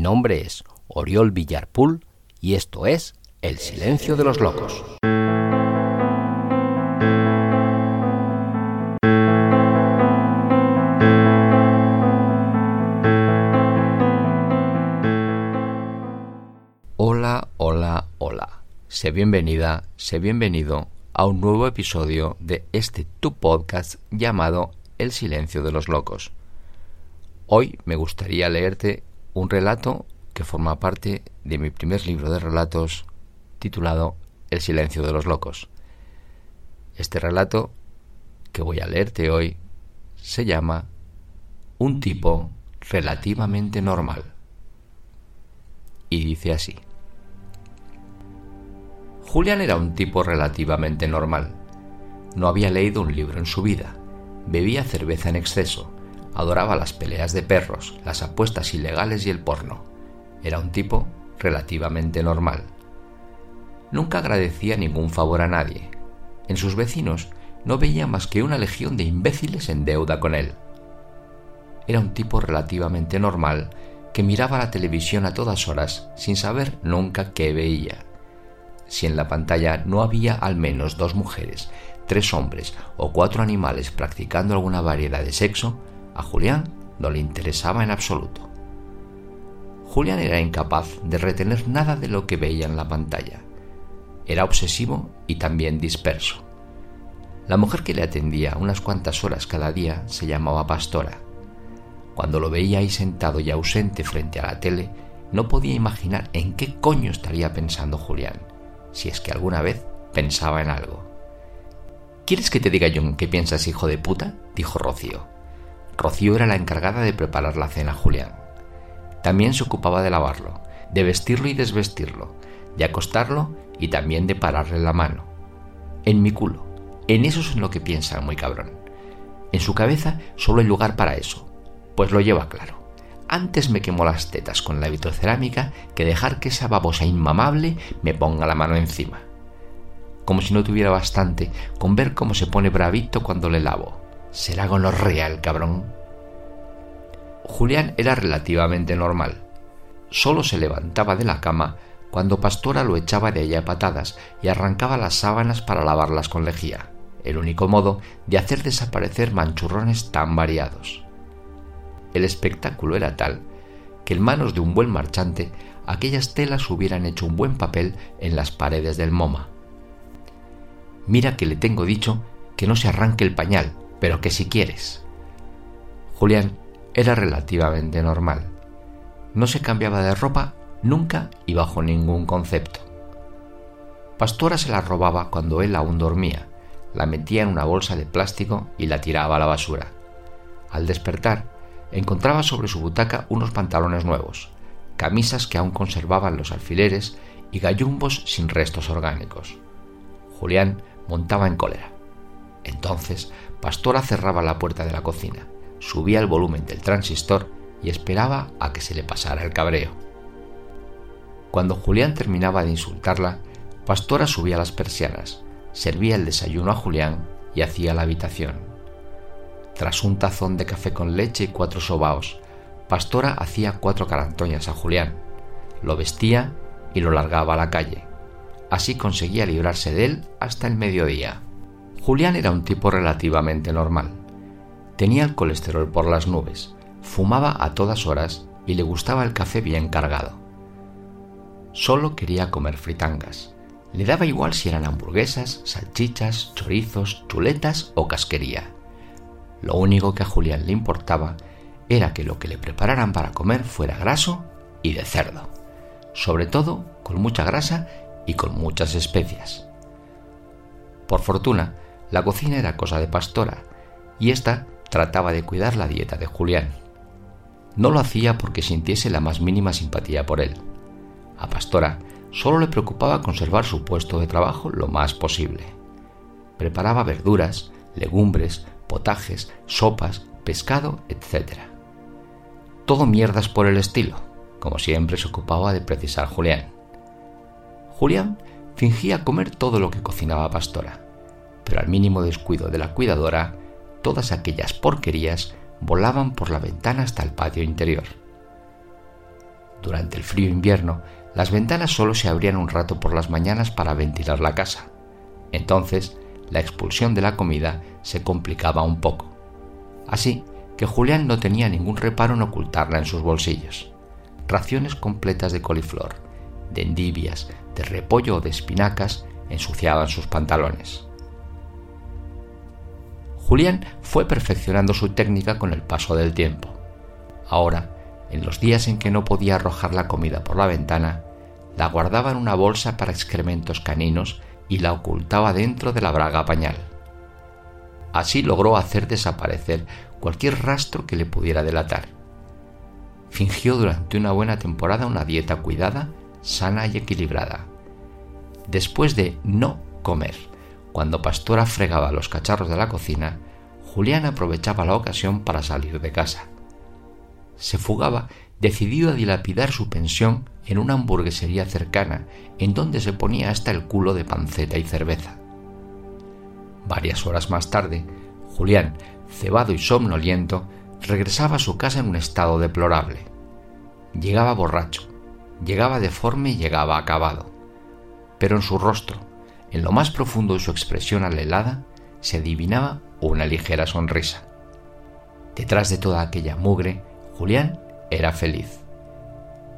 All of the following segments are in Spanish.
Mi nombre es Oriol Villarpool y esto es El Silencio de los Locos. Hola, hola, hola. Sé bienvenida, sé bienvenido a un nuevo episodio de este tu podcast llamado El Silencio de los Locos. Hoy me gustaría leerte un relato que forma parte de mi primer libro de relatos titulado El silencio de los locos. Este relato que voy a leerte hoy se llama Un tipo relativamente normal. Y dice así. Julián era un tipo relativamente normal. No había leído un libro en su vida. Bebía cerveza en exceso adoraba las peleas de perros, las apuestas ilegales y el porno. Era un tipo relativamente normal. Nunca agradecía ningún favor a nadie. En sus vecinos no veía más que una legión de imbéciles en deuda con él. Era un tipo relativamente normal que miraba la televisión a todas horas sin saber nunca qué veía. Si en la pantalla no había al menos dos mujeres, tres hombres o cuatro animales practicando alguna variedad de sexo, a Julián no le interesaba en absoluto. Julián era incapaz de retener nada de lo que veía en la pantalla. Era obsesivo y también disperso. La mujer que le atendía unas cuantas horas cada día se llamaba Pastora. Cuando lo veía ahí sentado y ausente frente a la tele, no podía imaginar en qué coño estaría pensando Julián, si es que alguna vez pensaba en algo. ¿Quieres que te diga yo qué piensas, hijo de puta? dijo Rocío. Rocío era la encargada de preparar la cena a Julián. También se ocupaba de lavarlo, de vestirlo y desvestirlo, de acostarlo y también de pararle la mano. En mi culo. En eso es en lo que piensa, muy cabrón. En su cabeza solo hay lugar para eso, pues lo lleva claro. Antes me quemó las tetas con la vitrocerámica que dejar que esa babosa inmamable me ponga la mano encima. Como si no tuviera bastante con ver cómo se pone bravito cuando le lavo. Será gonorrea el cabrón. Julián era relativamente normal. Solo se levantaba de la cama cuando Pastora lo echaba de ella a patadas y arrancaba las sábanas para lavarlas con lejía, el único modo de hacer desaparecer manchurrones tan variados. El espectáculo era tal que en manos de un buen marchante aquellas telas hubieran hecho un buen papel en las paredes del MoMA. Mira que le tengo dicho que no se arranque el pañal, pero que si quieres. Julián era relativamente normal. No se cambiaba de ropa nunca y bajo ningún concepto. Pastora se la robaba cuando él aún dormía, la metía en una bolsa de plástico y la tiraba a la basura. Al despertar, encontraba sobre su butaca unos pantalones nuevos, camisas que aún conservaban los alfileres y gallumbos sin restos orgánicos. Julián montaba en cólera. Entonces Pastora cerraba la puerta de la cocina, subía el volumen del transistor y esperaba a que se le pasara el cabreo. Cuando Julián terminaba de insultarla, Pastora subía las persianas, servía el desayuno a Julián y hacía la habitación. Tras un tazón de café con leche y cuatro sobaos, Pastora hacía cuatro carantoñas a Julián, lo vestía y lo largaba a la calle. Así conseguía librarse de él hasta el mediodía. Julián era un tipo relativamente normal. Tenía el colesterol por las nubes, fumaba a todas horas y le gustaba el café bien cargado. Solo quería comer fritangas. Le daba igual si eran hamburguesas, salchichas, chorizos, chuletas o casquería. Lo único que a Julián le importaba era que lo que le prepararan para comer fuera graso y de cerdo, sobre todo con mucha grasa y con muchas especias. Por fortuna, la cocina era cosa de Pastora, y ésta trataba de cuidar la dieta de Julián. No lo hacía porque sintiese la más mínima simpatía por él. A Pastora solo le preocupaba conservar su puesto de trabajo lo más posible. Preparaba verduras, legumbres, potajes, sopas, pescado, etc. Todo mierdas por el estilo, como siempre se ocupaba de precisar Julián. Julián fingía comer todo lo que cocinaba Pastora pero al mínimo descuido de la cuidadora, todas aquellas porquerías volaban por la ventana hasta el patio interior. Durante el frío invierno, las ventanas solo se abrían un rato por las mañanas para ventilar la casa. Entonces, la expulsión de la comida se complicaba un poco. Así que Julián no tenía ningún reparo en ocultarla en sus bolsillos. Raciones completas de coliflor, de endivias, de repollo o de espinacas ensuciaban sus pantalones. Julián fue perfeccionando su técnica con el paso del tiempo. Ahora, en los días en que no podía arrojar la comida por la ventana, la guardaba en una bolsa para excrementos caninos y la ocultaba dentro de la braga pañal. Así logró hacer desaparecer cualquier rastro que le pudiera delatar. Fingió durante una buena temporada una dieta cuidada, sana y equilibrada. Después de no comer, cuando Pastora fregaba los cacharros de la cocina, Julián aprovechaba la ocasión para salir de casa. Se fugaba decidido a dilapidar su pensión en una hamburguesería cercana, en donde se ponía hasta el culo de panceta y cerveza. Varias horas más tarde, Julián, cebado y somnoliento, regresaba a su casa en un estado deplorable. Llegaba borracho, llegaba deforme y llegaba acabado. Pero en su rostro, en lo más profundo de su expresión alelada, se adivinaba una ligera sonrisa. Detrás de toda aquella mugre, Julián era feliz.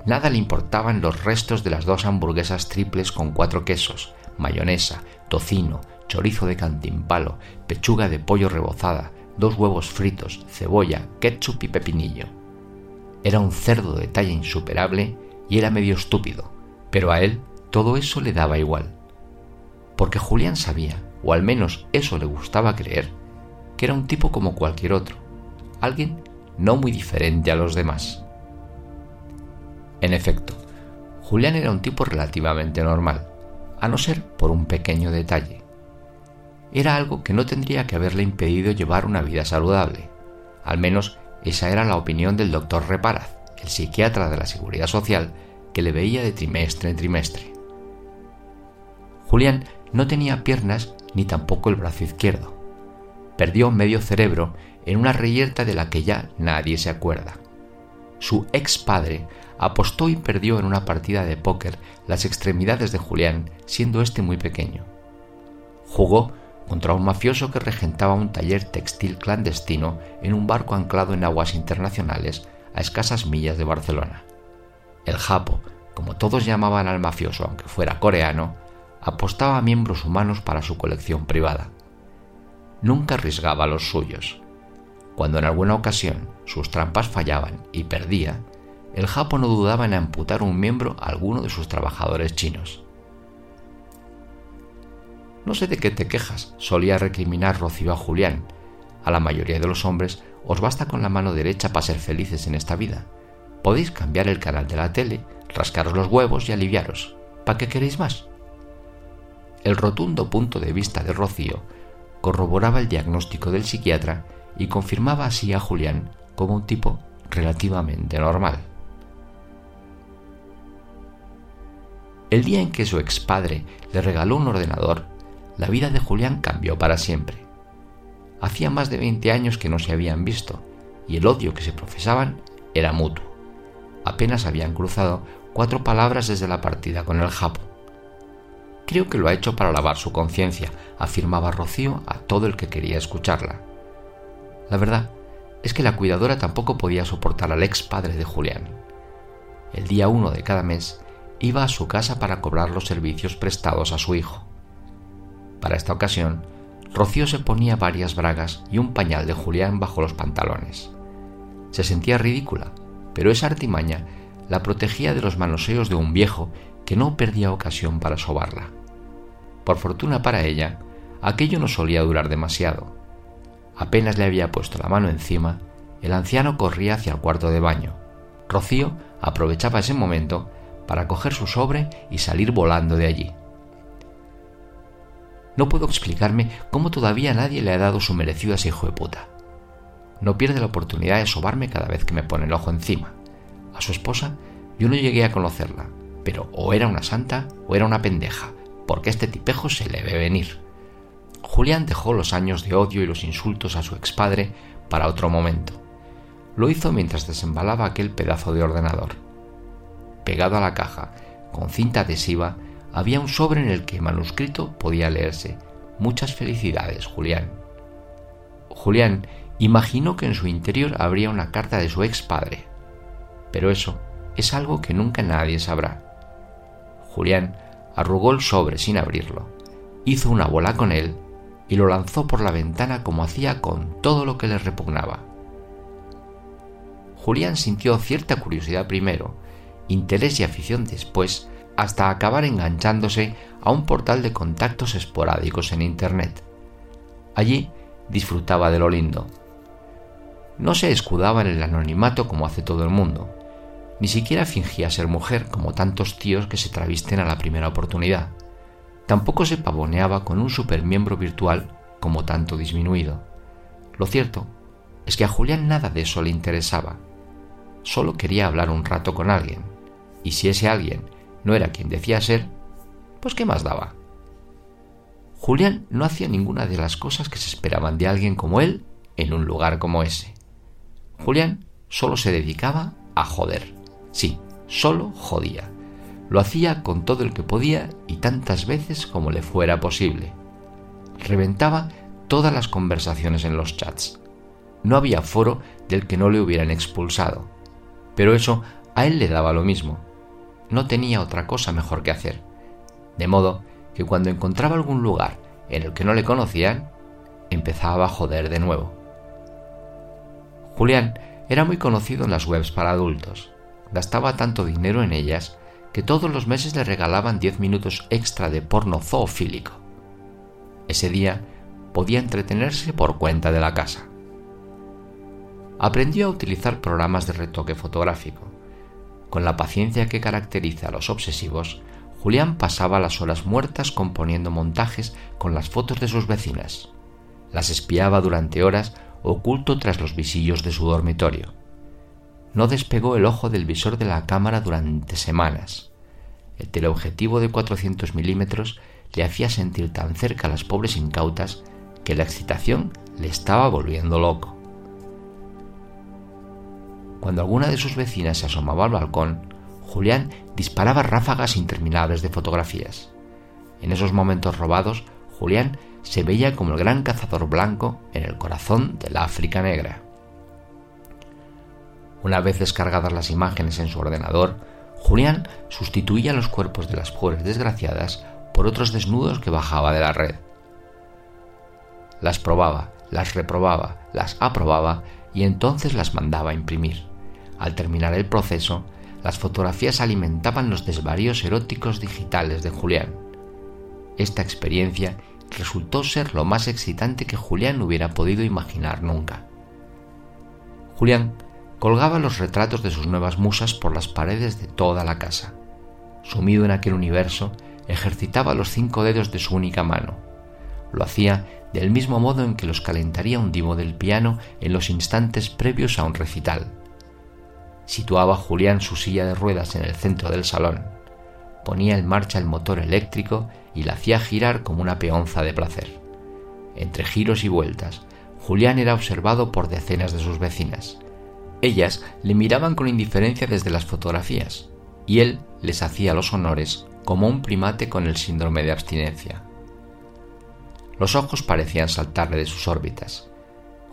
Nada le importaban los restos de las dos hamburguesas triples con cuatro quesos, mayonesa, tocino, chorizo de cantimpalo, pechuga de pollo rebozada, dos huevos fritos, cebolla, ketchup y pepinillo. Era un cerdo de talla insuperable y era medio estúpido, pero a él todo eso le daba igual. Porque Julián sabía, o al menos eso le gustaba creer, que era un tipo como cualquier otro, alguien no muy diferente a los demás. En efecto, Julián era un tipo relativamente normal, a no ser por un pequeño detalle. Era algo que no tendría que haberle impedido llevar una vida saludable. Al menos esa era la opinión del doctor Reparaz, el psiquiatra de la Seguridad Social, que le veía de trimestre en trimestre. Julián no tenía piernas ni tampoco el brazo izquierdo. Perdió medio cerebro en una reyerta de la que ya nadie se acuerda. Su ex padre apostó y perdió en una partida de póker las extremidades de Julián, siendo éste muy pequeño. Jugó contra un mafioso que regentaba un taller textil clandestino en un barco anclado en aguas internacionales a escasas millas de Barcelona. El Japo, como todos llamaban al mafioso aunque fuera coreano, apostaba a miembros humanos para su colección privada. Nunca arriesgaba los suyos. Cuando en alguna ocasión sus trampas fallaban y perdía, el Japo no dudaba en amputar un miembro a alguno de sus trabajadores chinos. No sé de qué te quejas, solía recriminar Rocío a Julián. A la mayoría de los hombres os basta con la mano derecha para ser felices en esta vida. Podéis cambiar el canal de la tele, rascaros los huevos y aliviaros. ¿Para qué queréis más? El rotundo punto de vista de Rocío corroboraba el diagnóstico del psiquiatra y confirmaba así a Julián como un tipo relativamente normal. El día en que su expadre le regaló un ordenador, la vida de Julián cambió para siempre. Hacía más de 20 años que no se habían visto y el odio que se profesaban era mutuo. Apenas habían cruzado cuatro palabras desde la partida con el Japo. Creo que lo ha hecho para lavar su conciencia, afirmaba Rocío a todo el que quería escucharla. La verdad es que la cuidadora tampoco podía soportar al ex padre de Julián. El día uno de cada mes iba a su casa para cobrar los servicios prestados a su hijo. Para esta ocasión, Rocío se ponía varias bragas y un pañal de Julián bajo los pantalones. Se sentía ridícula, pero esa artimaña la protegía de los manoseos de un viejo que no perdía ocasión para sobarla. Por fortuna para ella, aquello no solía durar demasiado. Apenas le había puesto la mano encima, el anciano corría hacia el cuarto de baño. Rocío aprovechaba ese momento para coger su sobre y salir volando de allí. No puedo explicarme cómo todavía nadie le ha dado su merecido a ese hijo de puta. No pierde la oportunidad de sobarme cada vez que me pone el ojo encima. A su esposa yo no llegué a conocerla, pero o era una santa o era una pendeja, porque este tipejo se le ve venir. Julián dejó los años de odio y los insultos a su expadre para otro momento. Lo hizo mientras desembalaba aquel pedazo de ordenador pegado a la caja, con cinta adhesiva, había un sobre en el que manuscrito podía leerse Muchas felicidades, Julián. Julián imaginó que en su interior habría una carta de su ex padre. Pero eso es algo que nunca nadie sabrá. Julián arrugó el sobre sin abrirlo, hizo una bola con él y lo lanzó por la ventana como hacía con todo lo que le repugnaba. Julián sintió cierta curiosidad primero, interés y afición después, hasta acabar enganchándose a un portal de contactos esporádicos en Internet. Allí disfrutaba de lo lindo. No se escudaba en el anonimato como hace todo el mundo, ni siquiera fingía ser mujer como tantos tíos que se travisten a la primera oportunidad. Tampoco se pavoneaba con un supermiembro virtual como tanto disminuido. Lo cierto es que a Julián nada de eso le interesaba. Solo quería hablar un rato con alguien. Y si ese alguien no era quien decía ser, pues ¿qué más daba? Julián no hacía ninguna de las cosas que se esperaban de alguien como él en un lugar como ese. Julián solo se dedicaba a joder. Sí, solo jodía. Lo hacía con todo el que podía y tantas veces como le fuera posible. Reventaba todas las conversaciones en los chats. No había foro del que no le hubieran expulsado. Pero eso a él le daba lo mismo. No tenía otra cosa mejor que hacer. De modo que cuando encontraba algún lugar en el que no le conocían, empezaba a joder de nuevo. Julián era muy conocido en las webs para adultos gastaba tanto dinero en ellas que todos los meses le regalaban 10 minutos extra de porno zoofílico. Ese día podía entretenerse por cuenta de la casa. Aprendió a utilizar programas de retoque fotográfico. Con la paciencia que caracteriza a los obsesivos, Julián pasaba las horas muertas componiendo montajes con las fotos de sus vecinas. Las espiaba durante horas oculto tras los visillos de su dormitorio no despegó el ojo del visor de la cámara durante semanas. El teleobjetivo de 400 milímetros le hacía sentir tan cerca a las pobres incautas que la excitación le estaba volviendo loco. Cuando alguna de sus vecinas se asomaba al balcón, Julián disparaba ráfagas interminables de fotografías. En esos momentos robados, Julián se veía como el gran cazador blanco en el corazón de la África negra. Una vez descargadas las imágenes en su ordenador, Julián sustituía los cuerpos de las pobres desgraciadas por otros desnudos que bajaba de la red. Las probaba, las reprobaba, las aprobaba y entonces las mandaba a imprimir. Al terminar el proceso, las fotografías alimentaban los desvaríos eróticos digitales de Julián. Esta experiencia resultó ser lo más excitante que Julián hubiera podido imaginar nunca. Julián colgaba los retratos de sus nuevas musas por las paredes de toda la casa. Sumido en aquel universo, ejercitaba los cinco dedos de su única mano. Lo hacía del mismo modo en que los calentaría un divo del piano en los instantes previos a un recital. Situaba Julián su silla de ruedas en el centro del salón, ponía en marcha el motor eléctrico y la hacía girar como una peonza de placer. Entre giros y vueltas, Julián era observado por decenas de sus vecinas. Ellas le miraban con indiferencia desde las fotografías, y él les hacía los honores como un primate con el síndrome de abstinencia. Los ojos parecían saltarle de sus órbitas.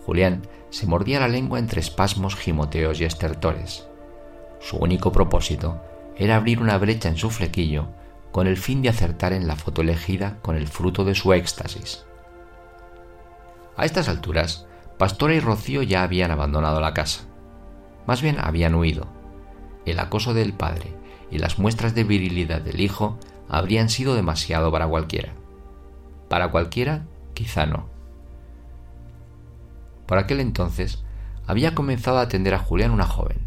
Julián se mordía la lengua entre espasmos, gimoteos y estertores. Su único propósito era abrir una brecha en su flequillo con el fin de acertar en la foto elegida con el fruto de su éxtasis. A estas alturas, Pastora y Rocío ya habían abandonado la casa. Más bien habían huido. El acoso del padre y las muestras de virilidad del hijo habrían sido demasiado para cualquiera. Para cualquiera, quizá no. Por aquel entonces, había comenzado a atender a Julián una joven.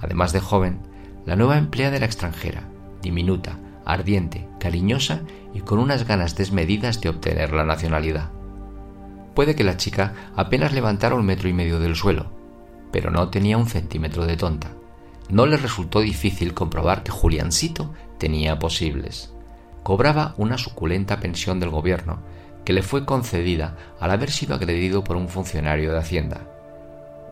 Además de joven, la nueva empleada era extranjera, diminuta, ardiente, cariñosa y con unas ganas desmedidas de obtener la nacionalidad. Puede que la chica apenas levantara un metro y medio del suelo, pero no tenía un centímetro de tonta. No le resultó difícil comprobar que Juliancito tenía posibles. Cobraba una suculenta pensión del gobierno que le fue concedida al haber sido agredido por un funcionario de Hacienda.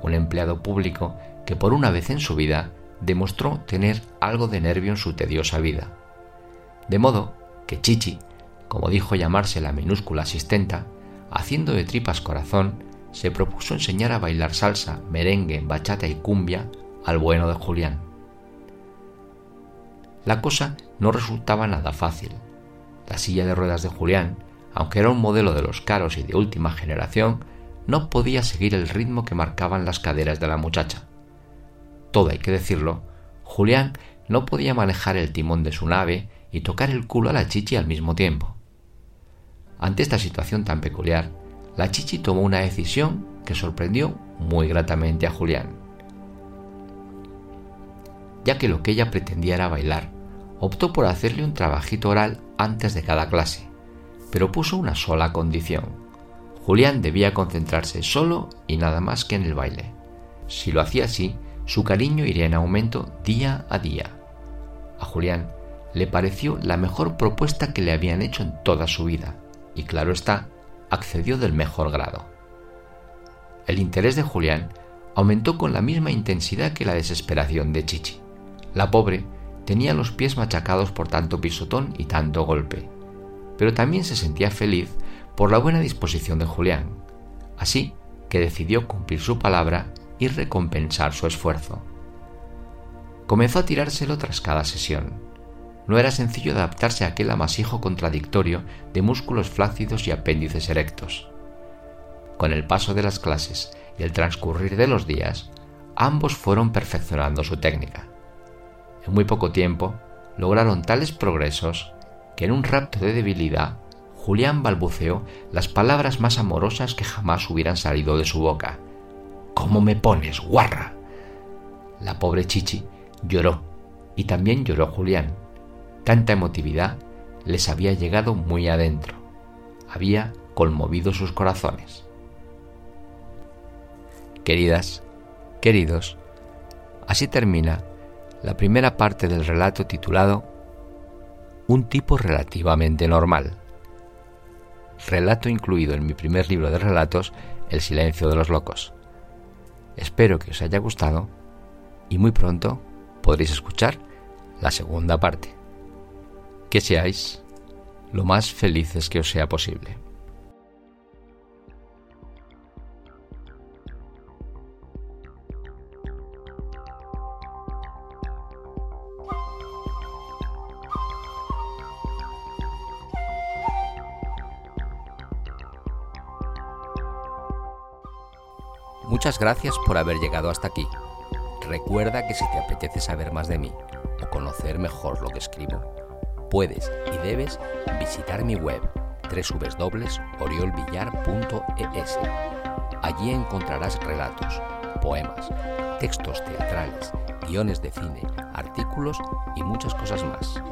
Un empleado público que por una vez en su vida demostró tener algo de nervio en su tediosa vida. De modo que Chichi, como dijo llamarse la minúscula asistenta, haciendo de tripas corazón, se propuso enseñar a bailar salsa, merengue, bachata y cumbia al bueno de Julián. La cosa no resultaba nada fácil. La silla de ruedas de Julián, aunque era un modelo de los caros y de última generación, no podía seguir el ritmo que marcaban las caderas de la muchacha. Todo hay que decirlo, Julián no podía manejar el timón de su nave y tocar el culo a la chichi al mismo tiempo. Ante esta situación tan peculiar, la chichi tomó una decisión que sorprendió muy gratamente a Julián. Ya que lo que ella pretendía era bailar, optó por hacerle un trabajito oral antes de cada clase, pero puso una sola condición. Julián debía concentrarse solo y nada más que en el baile. Si lo hacía así, su cariño iría en aumento día a día. A Julián le pareció la mejor propuesta que le habían hecho en toda su vida, y claro está, accedió del mejor grado. El interés de Julián aumentó con la misma intensidad que la desesperación de Chichi. La pobre tenía los pies machacados por tanto pisotón y tanto golpe, pero también se sentía feliz por la buena disposición de Julián, así que decidió cumplir su palabra y recompensar su esfuerzo. Comenzó a tirárselo tras cada sesión. No era sencillo adaptarse a aquel amasijo contradictorio de músculos flácidos y apéndices erectos. Con el paso de las clases y el transcurrir de los días, ambos fueron perfeccionando su técnica. En muy poco tiempo lograron tales progresos que en un rapto de debilidad Julián balbuceó las palabras más amorosas que jamás hubieran salido de su boca. ¿Cómo me pones, guarra? La pobre Chichi lloró y también lloró Julián. Tanta emotividad les había llegado muy adentro. Había conmovido sus corazones. Queridas, queridos, así termina la primera parte del relato titulado Un tipo relativamente normal. Relato incluido en mi primer libro de relatos, El silencio de los locos. Espero que os haya gustado y muy pronto podréis escuchar la segunda parte. Que seáis lo más felices que os sea posible. Muchas gracias por haber llegado hasta aquí. Recuerda que si te apetece saber más de mí o conocer mejor lo que escribo, puedes y debes visitar mi web www.oriolvillar.es. Allí encontrarás relatos, poemas, textos teatrales, guiones de cine, artículos y muchas cosas más.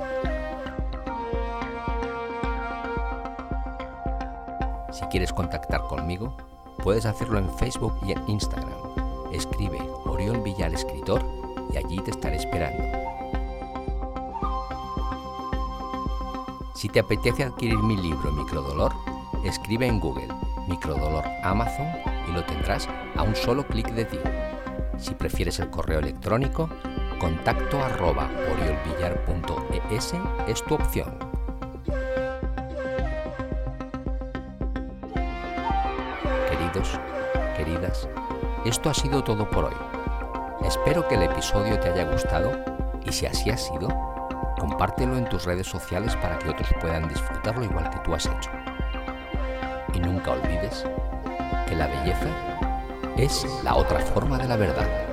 Si quieres contactar conmigo, Puedes hacerlo en Facebook y en Instagram. Escribe Oriol Villar Escritor y allí te estaré esperando. Si te apetece adquirir mi libro Microdolor, escribe en Google Microdolor Amazon y lo tendrás a un solo clic de ti. Si prefieres el correo electrónico, contacto arroba oriolvillar.es es tu opción. queridas, esto ha sido todo por hoy. Espero que el episodio te haya gustado y si así ha sido, compártelo en tus redes sociales para que otros puedan disfrutarlo igual que tú has hecho. Y nunca olvides que la belleza es la otra forma de la verdad.